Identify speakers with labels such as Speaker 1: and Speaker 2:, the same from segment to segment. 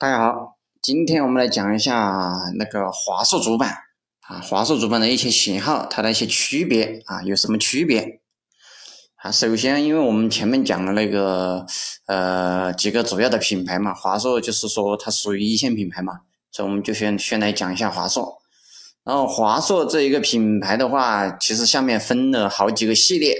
Speaker 1: 大家好，今天我们来讲一下那个华硕主板啊，华硕主板的一些型号，它的一些区别啊，有什么区别啊？首先，因为我们前面讲了那个呃几个主要的品牌嘛，华硕就是说它属于一线品牌嘛，所以我们就先先来讲一下华硕。然后华硕这一个品牌的话，其实下面分了好几个系列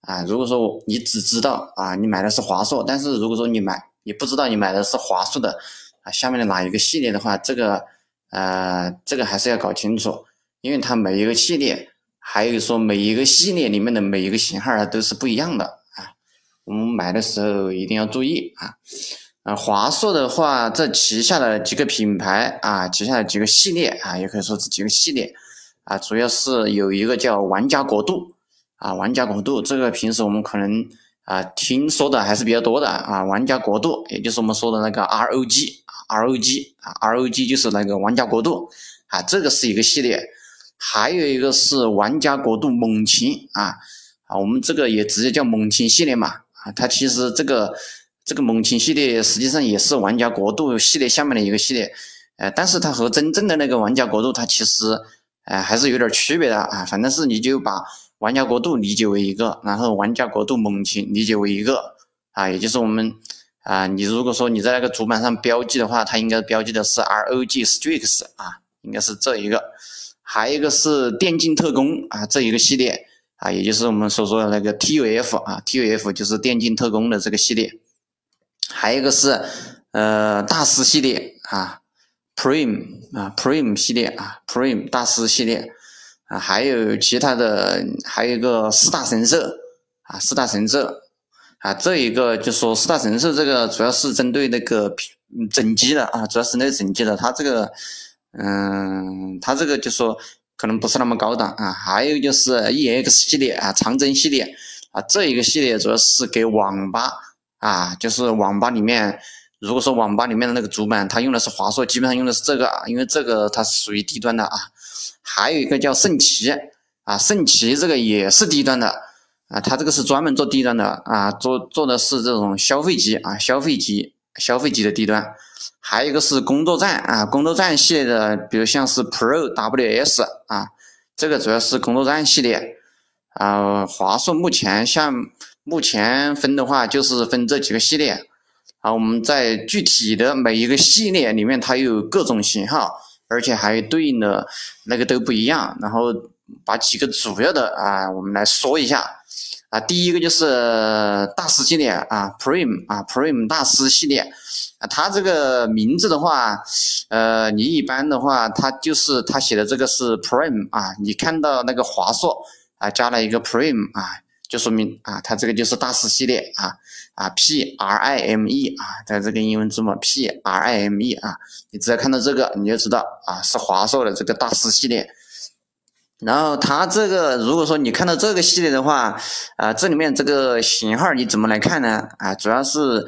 Speaker 1: 啊。如果说你只知道啊，你买的是华硕，但是如果说你买你不知道你买的是华硕的。啊，下面的哪一个系列的话，这个呃，这个还是要搞清楚，因为它每一个系列，还有说每一个系列里面的每一个型号啊，都是不一样的啊。我们买的时候一定要注意啊。啊，华硕的话，这旗下的几个品牌啊，旗下的几个系列啊，也可以说是几个系列啊，主要是有一个叫玩家国度啊，玩家国度这个平时我们可能啊听说的还是比较多的啊，玩家国度，也就是我们说的那个 ROG。ROG 啊，ROG 就是那个玩家国度啊，这个是一个系列，还有一个是玩家国度猛禽啊啊，我们这个也直接叫猛禽系列嘛啊，它其实这个这个猛禽系列实际上也是玩家国度系列下面的一个系列，呃，但是它和真正的那个玩家国度它其实呃还是有点区别的啊，反正是你就把玩家国度理解为一个，然后玩家国度猛禽理解为一个啊，也就是我们。啊，你如果说你在那个主板上标记的话，它应该标记的是 ROG Strix 啊，应该是这一个，还有一个是电竞特工啊，这一个系列啊，也就是我们所说的那个 TUF 啊，TUF 就是电竞特工的这个系列，还有一个是呃大师系列啊，Prime 啊，Prime 系列啊，Prime 大师系列啊，还有其他的，还有一个四大神兽啊，四大神兽。啊，这一个就说四大神兽，这个主要是针对那个整机的啊，主要是那个整机的，它这个，嗯，它这个就说可能不是那么高档啊。还有就是 EX 系列啊，长征系列啊，这一个系列主要是给网吧啊，就是网吧里面，如果说网吧里面的那个主板，它用的是华硕，基本上用的是这个啊，因为这个它是属于低端的啊。还有一个叫圣旗啊，圣旗这个也是低端的。啊，它这个是专门做低端的啊，做做的是这种消费级啊，消费级消费级的低端。还有一个是工作站啊，工作站系列的，比如像是 Pro WS 啊，这个主要是工作站系列啊。华硕目前像目前分的话，就是分这几个系列啊。我们在具体的每一个系列里面，它有各种型号，而且还对应的那个都不一样。然后把几个主要的啊，我们来说一下。啊，第一个就是大师系列啊，Prime 啊，Prime 大师系列啊，它这个名字的话，呃，你一般的话，它就是它写的这个是 Prime 啊，你看到那个华硕啊加了一个 Prime 啊，就说明啊，它这个就是大师系列啊啊，P R I M E 啊，在这个英文字母 P R I M E 啊，你只要看到这个，你就知道啊，是华硕的这个大师系列。然后它这个，如果说你看到这个系列的话，啊，这里面这个型号你怎么来看呢？啊，主要是，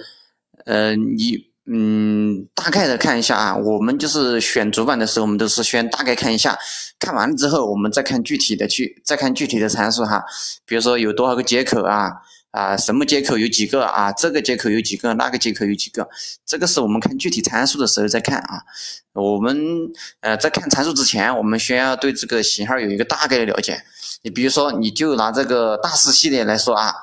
Speaker 1: 呃，你嗯，大概的看一下啊。我们就是选主板的时候，我们都是先大概看一下，看完了之后，我们再看具体的去，再看具体的参数哈。比如说有多少个接口啊？啊，什么接口有几个啊？这个接口有几个？那个接口有几个？这个是我们看具体参数的时候再看啊。我们呃在看参数之前，我们先要对这个型号有一个大概的了解。你比如说，你就拿这个大师系列来说啊，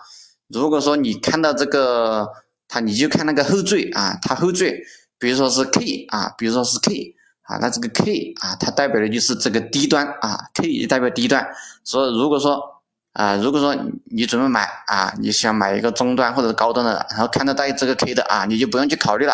Speaker 1: 如果说你看到这个它，你就看那个后缀啊，它后缀，比如说是 K 啊，比如说是 K 啊，那这个 K 啊，它代表的就是这个低端啊，K 代表低端。所以如果说啊，如果说你准备买啊，你想买一个中端或者高端的，然后看到带这个 K 的啊，你就不用去考虑了，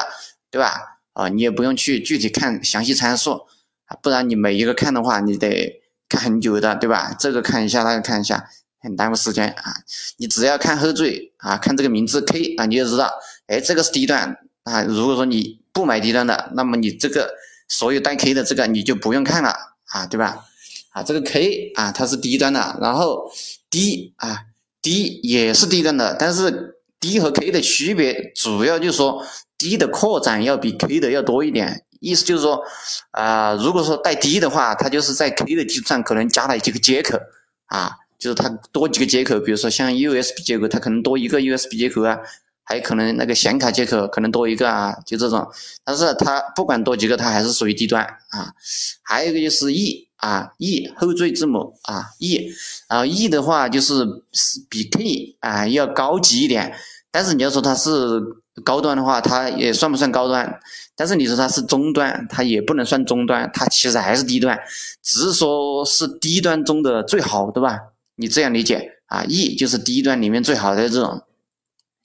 Speaker 1: 对吧？啊，你也不用去具体看详细参数啊，不然你每一个看的话，你得看很久的，对吧？这个看一下，那个看一下，很耽误时间啊。你只要看后缀啊，看这个名字 K 啊，你就知道，哎，这个是低端啊。如果说你不买低端的，那么你这个所有带 K 的这个你就不用看了啊，对吧？啊，这个 K 啊，它是低端的，然后。D 啊，D 也是低端的，但是 D 和 K 的区别主要就是说 D 的扩展要比 K 的要多一点，意思就是说，啊，如果说带 D 的话，它就是在 K 的基础上可能加了几个接口啊，就是它多几个接口，比如说像 USB 接口，它可能多一个 USB 接口啊，还有可能那个显卡接口可能多一个啊，就这种。但是它不管多几个，它还是属于低端啊。还有一个就是 E 啊，E 后缀字母啊 E，然后 E 的话就是是比 K 啊要高级一点。但是你要说它是高端的话，它也算不算高端？但是你说它是中端，它也不能算中端，它其实还是低端，只是说是低端中的最好，对吧？你这样理解啊？E 就是低端里面最好的这种。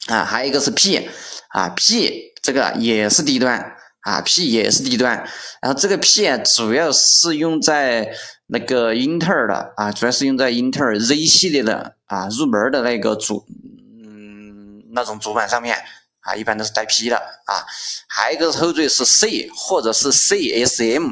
Speaker 1: 啊，还有一个是 P，啊 P 这个也是低端，啊 P 也是低端，然后这个 P 啊主要是用在那个英特尔的啊，主要是用在英特尔 Z 系列的啊入门的那个主，嗯那种主板上面啊，一般都是带 P 的啊，还有一个后缀是 C 或者是 CSM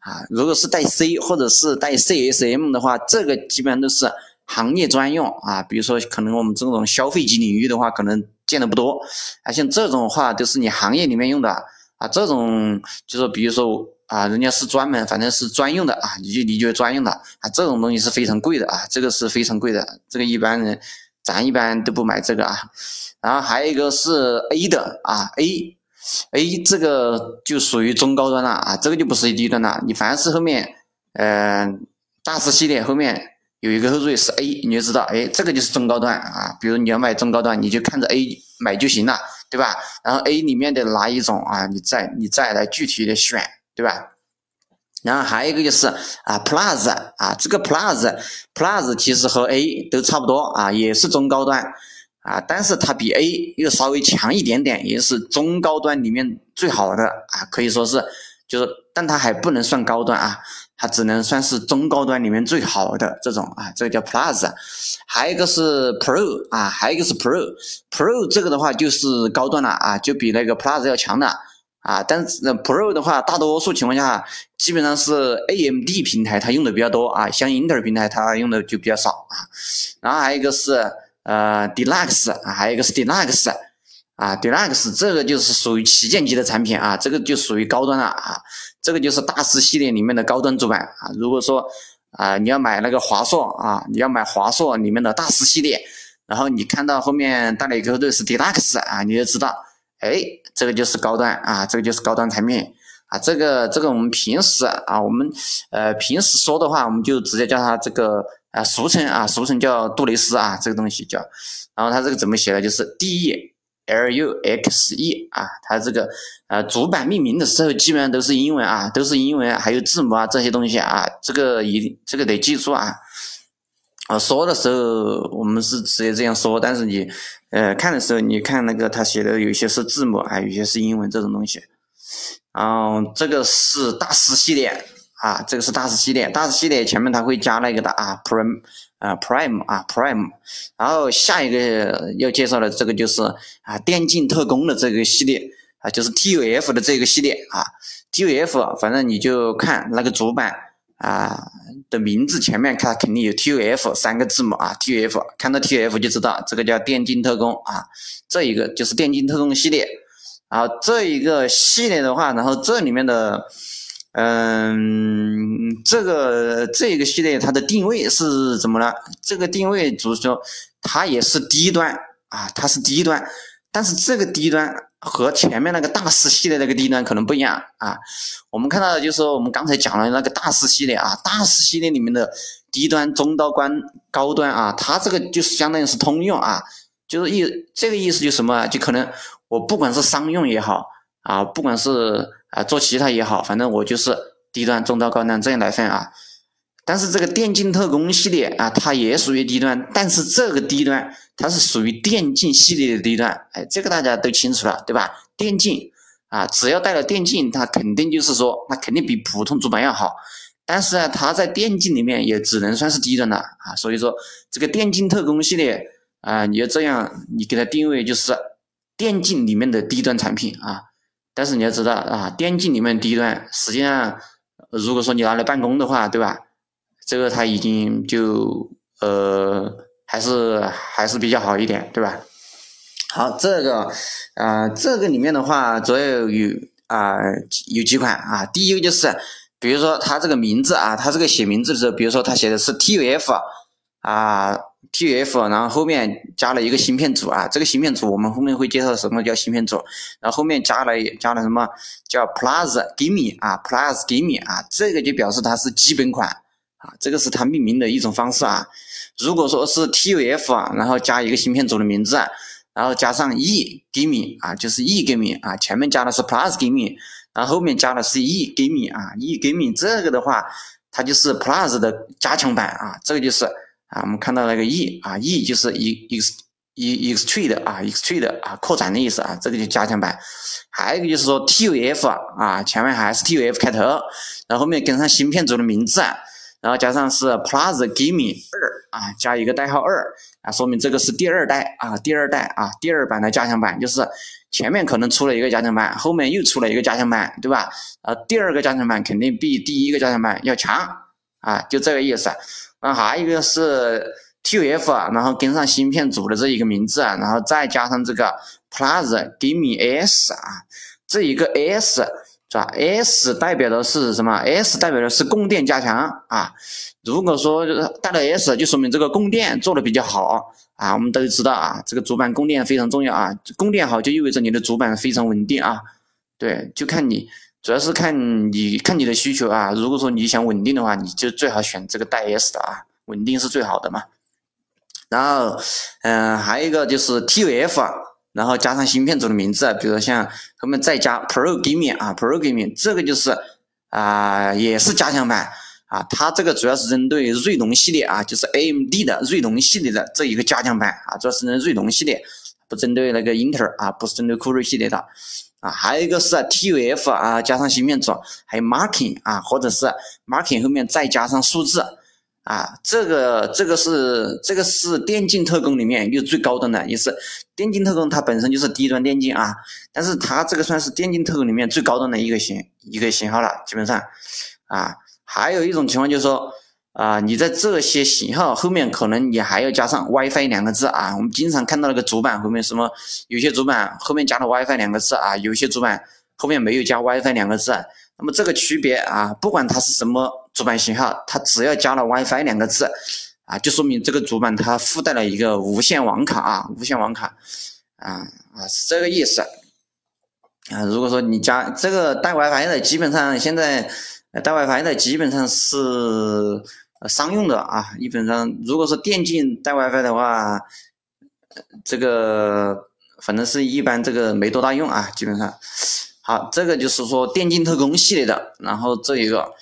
Speaker 1: 啊，如果是带 C 或者是带 CSM 的话，这个基本上都是。行业专用啊，比如说可能我们这种消费级领域的话，可能见的不多啊。像这种话都是你行业里面用的啊，这种就是比如说啊，人家是专门，反正是专用的啊，你就你就专用的啊，这种东西是非常贵的啊，这个是非常贵的，这个一般人咱一般都不买这个啊。然后还有一个是 A 的啊，A，A 这个就属于中高端了啊，这个就不是低端了。你凡是后面嗯大师系列后面。有一个后缀是 A，你就知道，哎，这个就是中高端啊。比如你要买中高端，你就看着 A 买就行了，对吧？然后 A 里面的哪一种啊，你再你再来具体的选，对吧？然后还有一个就是啊，Plus 啊，这个 Plus Plus 其实和 A 都差不多啊，也是中高端啊，但是它比 A 又稍微强一点点，也是中高端里面最好的啊，可以说是就是，但它还不能算高端啊。它只能算是中高端里面最好的这种啊，这个叫 Plus，还有一个是 Pro 啊，还有一个是 Pro，Pro 这个的话就是高端了啊，就比那个 Plus 要强的啊。但是 Pro 的话，大多数情况下基本上是 AMD 平台它用的比较多啊，像英特尔平台它用的就比较少啊。然后还有一个是呃 Deluxe 啊，还有一个是 Deluxe。啊，Delux 这个就是属于旗舰级的产品啊，这个就属于高端了啊，这个就是大师系列里面的高端主板啊。如果说啊，你要买那个华硕啊，你要买华硕里面的大师系列，然后你看到后面带了一个对是 Deluxe 啊，你就知道，哎，这个就是高端啊，这个就是高端产品啊。这个这个我们平时啊，我们呃平时说的话，我们就直接叫它这个啊，俗称啊，俗称叫杜蕾斯啊，这个东西叫。然后它这个怎么写呢？就是 DE LUXE 啊，它这个呃主板命名的时候基本上都是英文啊，都是英文，还有字母啊这些东西啊，这个一这个得记住啊。啊，说的时候我们是直接这样说，但是你呃看的时候，你看那个他写的有些是字母啊，有些是英文这种东西。然后这个是大师系列啊，这个是大师系列，大师系列前面它会加那个的啊，Prime。啊，Prime 啊，Prime，然后下一个要介绍的这个就是啊，电竞特工的这个系列啊，就是 TUF 的这个系列啊，TUF，反正你就看那个主板啊的名字前面看肯定有 TUF 三个字母啊，TUF，看到 TUF 就知道这个叫电竞特工啊，这一个就是电竞特工系列，然后这一个系列的话，然后这里面的。嗯，这个这个系列它的定位是怎么了？这个定位就是说它也是低端啊，它是低端，但是这个低端和前面那个大师系列那个低端可能不一样啊。我们看到的就是我们刚才讲了那个大师系列啊，大师系列里面的低端、中高端、高端啊，它这个就是相当于是通用啊，就是意这个意思就什么？就可能我不管是商用也好啊，不管是。啊，做其他也好，反正我就是低端、中端、高端这样来分啊。但是这个电竞特工系列啊，它也属于低端，但是这个低端它是属于电竞系列的低端，哎，这个大家都清楚了，对吧？电竞啊，只要带了电竞，它肯定就是说，它肯定比普通主板要好。但是呢，它在电竞里面也只能算是低端的啊。所以说，这个电竞特工系列啊，你要这样，你给它定位就是电竞里面的低端产品啊。但是你要知道啊，电竞里面低端，实际上如果说你拿来办公的话，对吧？这个它已经就呃还是还是比较好一点，对吧？好，这个啊这个里面的话，主要有啊有几款啊，第一个就是比如说它这个名字啊，它这个写名字的时候，比如说它写的是 TUF 啊，TUF，然后后面加了一个芯片组啊，这个芯片组我们后面会介绍什么叫芯片组，然后后面加了加了什么叫 Plus Gimme 啊，Plus Gimme 啊，这个就表示它是基本款啊，这个是它命名的一种方式啊。如果说是 TUF 啊，然后加一个芯片组的名字，然后加上 E Gimme 啊，就是 E Gimme 啊，前面加的是 Plus Gimme，然后后面加的是 E Gimme 啊，E Gimme 这个的话，它就是 Plus 的加强版啊，这个就是。啊，我们看到那个 E 啊，E 就是 e x e extrude 啊，extrude 啊，扩展的意思啊，这个就加强版。还有一个就是说 TUF 啊，前面还是 TUF 开头，然后后面跟上芯片组的名字，然后加上是 Plus Gimme 二啊，加一个代号二啊，说明这个是第二代啊，第二代啊，第二版的加强版，就是前面可能出了一个加强版，后面又出了一个加强版，对吧？啊，第二个加强版肯定比第一个加强版要强啊，就这个意思。那还有一个是 TUF 啊，然后跟上芯片组的这一个名字啊，然后再加上这个 Plus Gimme S 啊，这一个 S 是吧？S 代表的是什么？S 代表的是供电加强啊。如果说带了 S，就说明这个供电做的比较好啊。我们都知道啊，这个主板供电非常重要啊，供电好就意味着你的主板非常稳定啊。对，就看你。主要是看你看你的需求啊，如果说你想稳定的话，你就最好选这个带 S 的啊，稳定是最好的嘛。然后，嗯，还有一个就是 TUF，然后加上芯片组的名字，比如说像后面再加 Pro Gaming 啊，Pro Gaming 这个就是啊，也是加强版啊，它这个主要是针对锐龙系列啊，就是 AMD 的锐龙系列的这一个加强版啊，主要是针对锐龙系列，不针对那个英特尔啊，不是针对酷睿系列的。啊，还有一个是啊 TUF 啊，加上芯片组，还有 Marking 啊，或者是 Marking 后面再加上数字啊，这个这个是这个是电竞特工里面又最高端的，也是电竞特工它本身就是低端电竞啊，但是它这个算是电竞特工里面最高端的一个型一个型号了，基本上啊，还有一种情况就是说。啊，你在这些型号后面可能你还要加上 WiFi 两个字啊。我们经常看到那个主板后面什么，有些主板后面加了 WiFi 两个字啊，有些主板后面没有加 WiFi 两个字。那么这个区别啊，不管它是什么主板型号，它只要加了 WiFi 两个字啊，就说明这个主板它附带了一个无线网卡啊，无线网卡啊啊是这个意思啊。如果说你加这个带 WiFi 的，基本上现在带 WiFi 的基本上是。商用的啊，基本上如果是电竞带 WiFi 的话，这个反正是一般这个没多大用啊，基本上。好，这个就是说电竞特工系列的，然后这一个，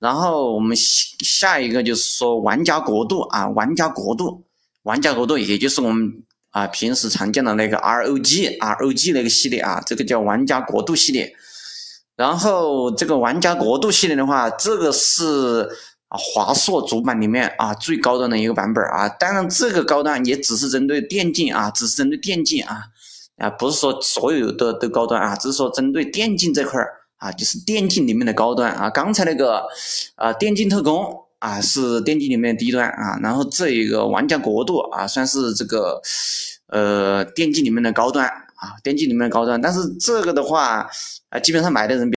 Speaker 1: 然后我们下一个就是说玩家国度啊，玩家国度，玩家国度也就是我们啊平时常见的那个 ROG，ROG 那个系列啊，这个叫玩家国度系列。然后这个玩家国度系列的话，这个是。啊，华硕主板里面啊最高端的一个版本啊，当然这个高端也只是针对电竞啊，只是针对电竞啊，啊不是说所有的都高端啊，只是说针对电竞这块啊，就是电竞里面的高端啊。刚才那个啊电竞特工啊是电竞里面低端啊，然后这一个玩家国度啊算是这个呃电竞里面的高端啊，电竞里面的高端，但是这个的话啊基本上买的人。